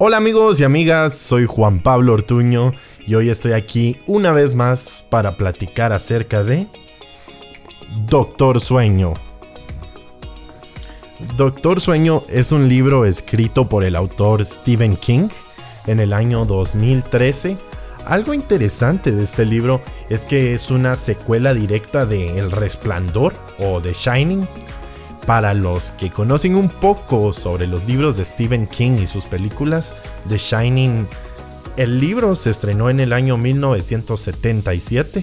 Hola amigos y amigas, soy Juan Pablo Ortuño y hoy estoy aquí una vez más para platicar acerca de Doctor Sueño. Doctor Sueño es un libro escrito por el autor Stephen King en el año 2013. Algo interesante de este libro es que es una secuela directa de El Resplandor o The Shining, para los que conocen un poco sobre los libros de Stephen King y sus películas, The Shining, el libro se estrenó en el año 1977.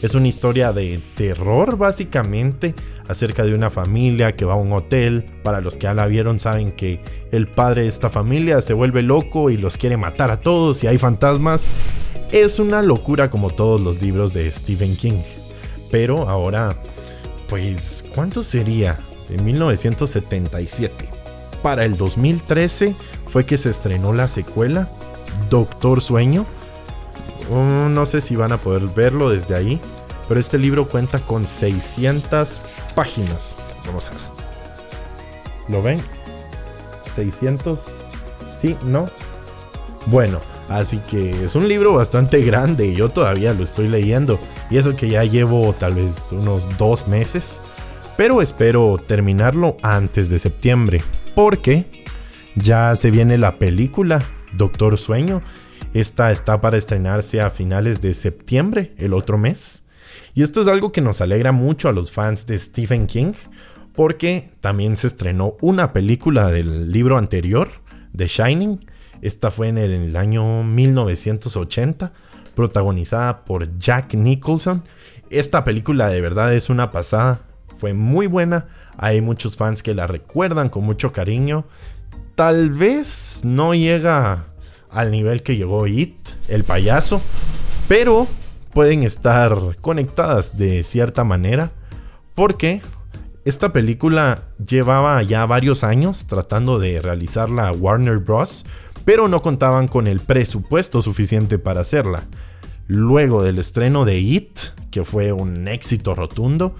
Es una historia de terror básicamente acerca de una familia que va a un hotel. Para los que ya la vieron saben que el padre de esta familia se vuelve loco y los quiere matar a todos y hay fantasmas. Es una locura como todos los libros de Stephen King. Pero ahora, pues, ¿cuánto sería? En 1977. Para el 2013 fue que se estrenó la secuela, Doctor Sueño. Oh, no sé si van a poder verlo desde ahí, pero este libro cuenta con 600 páginas. Vamos a ver. ¿Lo ven? 600. Sí, no. Bueno, así que es un libro bastante grande. Yo todavía lo estoy leyendo. Y eso que ya llevo tal vez unos dos meses pero espero terminarlo antes de septiembre, porque ya se viene la película Doctor Sueño. Esta está para estrenarse a finales de septiembre, el otro mes. Y esto es algo que nos alegra mucho a los fans de Stephen King, porque también se estrenó una película del libro anterior, The Shining. Esta fue en el año 1980, protagonizada por Jack Nicholson. Esta película de verdad es una pasada fue muy buena. Hay muchos fans que la recuerdan con mucho cariño. Tal vez no llega al nivel que llegó It, el payaso, pero pueden estar conectadas de cierta manera porque esta película llevaba ya varios años tratando de realizarla Warner Bros., pero no contaban con el presupuesto suficiente para hacerla. Luego del estreno de It, que fue un éxito rotundo,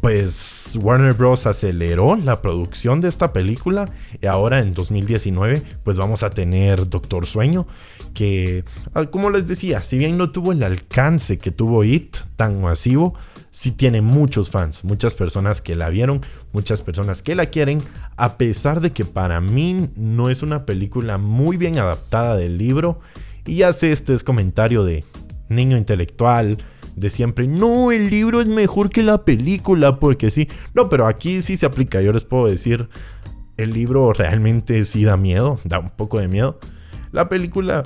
pues Warner Bros. aceleró la producción de esta película y ahora en 2019 pues vamos a tener Doctor Sueño que ah, como les decía, si bien no tuvo el alcance que tuvo It tan masivo, sí tiene muchos fans, muchas personas que la vieron, muchas personas que la quieren, a pesar de que para mí no es una película muy bien adaptada del libro y sé este es comentario de niño intelectual, de siempre, no, el libro es mejor que la película, porque sí. No, pero aquí sí se aplica, yo les puedo decir, el libro realmente sí da miedo, da un poco de miedo. La película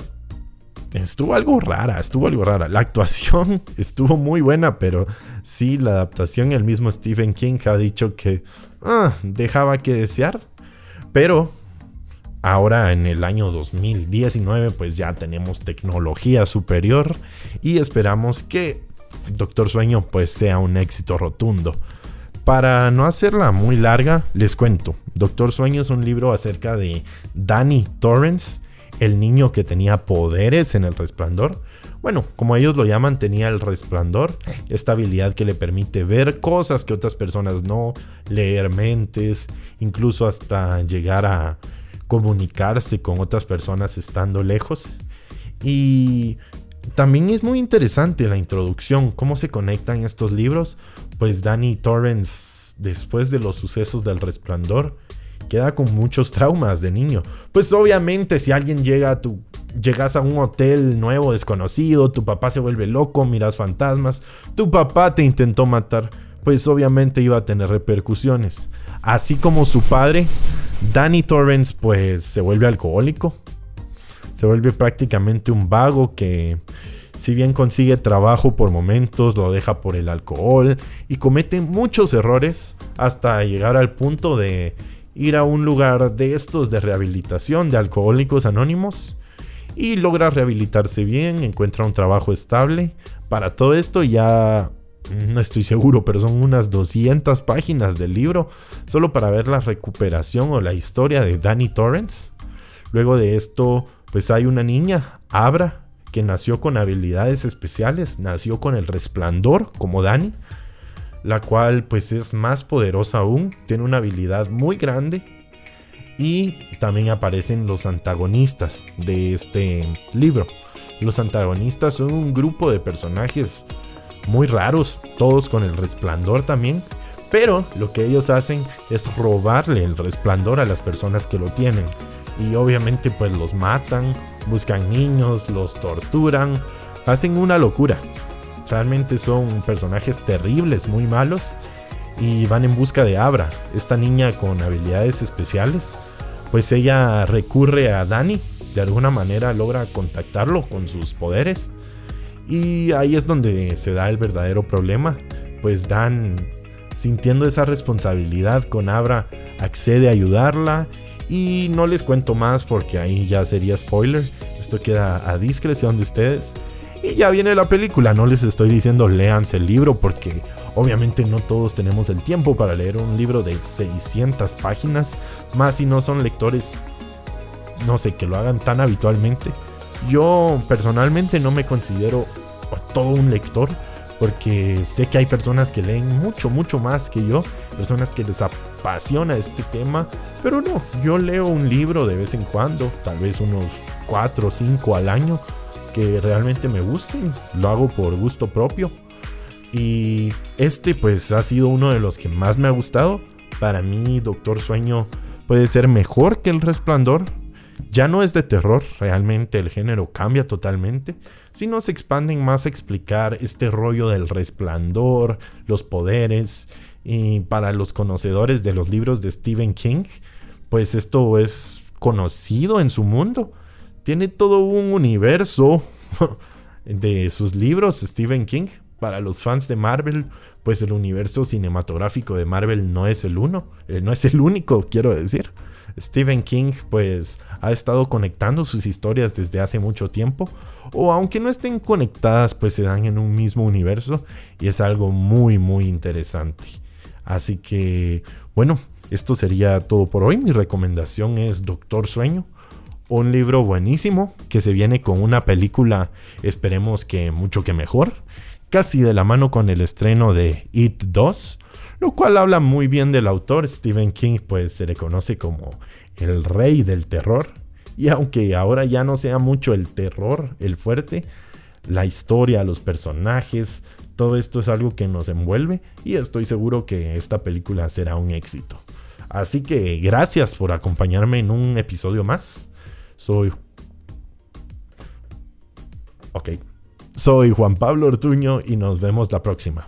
estuvo algo rara, estuvo algo rara. La actuación estuvo muy buena, pero sí, la adaptación, el mismo Stephen King ha dicho que ah, dejaba que desear. Pero ahora en el año 2019 pues ya tenemos tecnología superior y esperamos que Doctor Sueño pues sea un éxito rotundo. Para no hacerla muy larga, les cuento. Doctor Sueño es un libro acerca de Danny Torrance, el niño que tenía poderes en el resplandor. Bueno, como ellos lo llaman, tenía el resplandor, esta habilidad que le permite ver cosas que otras personas no, leer mentes, incluso hasta llegar a comunicarse con otras personas estando lejos. Y también es muy interesante la introducción, cómo se conectan estos libros. Pues Danny Torrance, después de los sucesos del resplandor, queda con muchos traumas de niño. Pues obviamente si alguien llega a tu... Llegas a un hotel nuevo, desconocido, tu papá se vuelve loco, miras fantasmas, tu papá te intentó matar, pues obviamente iba a tener repercusiones. Así como su padre, Danny Torrance pues se vuelve alcohólico, se vuelve prácticamente un vago que si bien consigue trabajo por momentos, lo deja por el alcohol y comete muchos errores hasta llegar al punto de ir a un lugar de estos de rehabilitación de alcohólicos anónimos y logra rehabilitarse bien, encuentra un trabajo estable. Para todo esto ya no estoy seguro, pero son unas 200 páginas del libro solo para ver la recuperación o la historia de Danny Torrance. Luego de esto pues hay una niña, Abra, que nació con habilidades especiales, nació con el resplandor, como Dani, la cual pues es más poderosa aún, tiene una habilidad muy grande. Y también aparecen los antagonistas de este libro. Los antagonistas son un grupo de personajes muy raros, todos con el resplandor también. Pero lo que ellos hacen es robarle el resplandor a las personas que lo tienen. Y obviamente pues los matan, buscan niños, los torturan, hacen una locura. Realmente son personajes terribles, muy malos. Y van en busca de Abra, esta niña con habilidades especiales. Pues ella recurre a Dani, de alguna manera logra contactarlo con sus poderes. Y ahí es donde se da el verdadero problema. Pues Dan, sintiendo esa responsabilidad con Abra, accede a ayudarla. Y no les cuento más porque ahí ya sería spoiler. Esto queda a discreción de ustedes. Y ya viene la película. No les estoy diciendo léanse el libro porque obviamente no todos tenemos el tiempo para leer un libro de 600 páginas. Más si no son lectores, no sé, que lo hagan tan habitualmente. Yo personalmente no me considero todo un lector porque sé que hay personas que leen mucho, mucho más que yo, personas que les apasiona este tema, pero no, yo leo un libro de vez en cuando, tal vez unos 4 o 5 al año, que realmente me gusten, lo hago por gusto propio. Y este pues ha sido uno de los que más me ha gustado. Para mí Doctor Sueño puede ser mejor que El Resplandor, ya no es de terror, realmente el género cambia totalmente, sino se expanden más a explicar este rollo del resplandor, los poderes, y para los conocedores de los libros de Stephen King, pues esto es conocido en su mundo. Tiene todo un universo de sus libros, Stephen King. Para los fans de Marvel, pues el universo cinematográfico de Marvel no es el uno, eh, no es el único, quiero decir. Stephen King pues ha estado conectando sus historias desde hace mucho tiempo o aunque no estén conectadas pues se dan en un mismo universo y es algo muy muy interesante. Así que bueno, esto sería todo por hoy. Mi recomendación es Doctor Sueño. Un libro buenísimo que se viene con una película, esperemos que mucho que mejor, casi de la mano con el estreno de It 2 lo cual habla muy bien del autor. Stephen King pues se le conoce como el rey del terror. Y aunque ahora ya no sea mucho el terror, el fuerte, la historia, los personajes, todo esto es algo que nos envuelve y estoy seguro que esta película será un éxito. Así que gracias por acompañarme en un episodio más. Soy... Ok. Soy Juan Pablo Ortuño y nos vemos la próxima.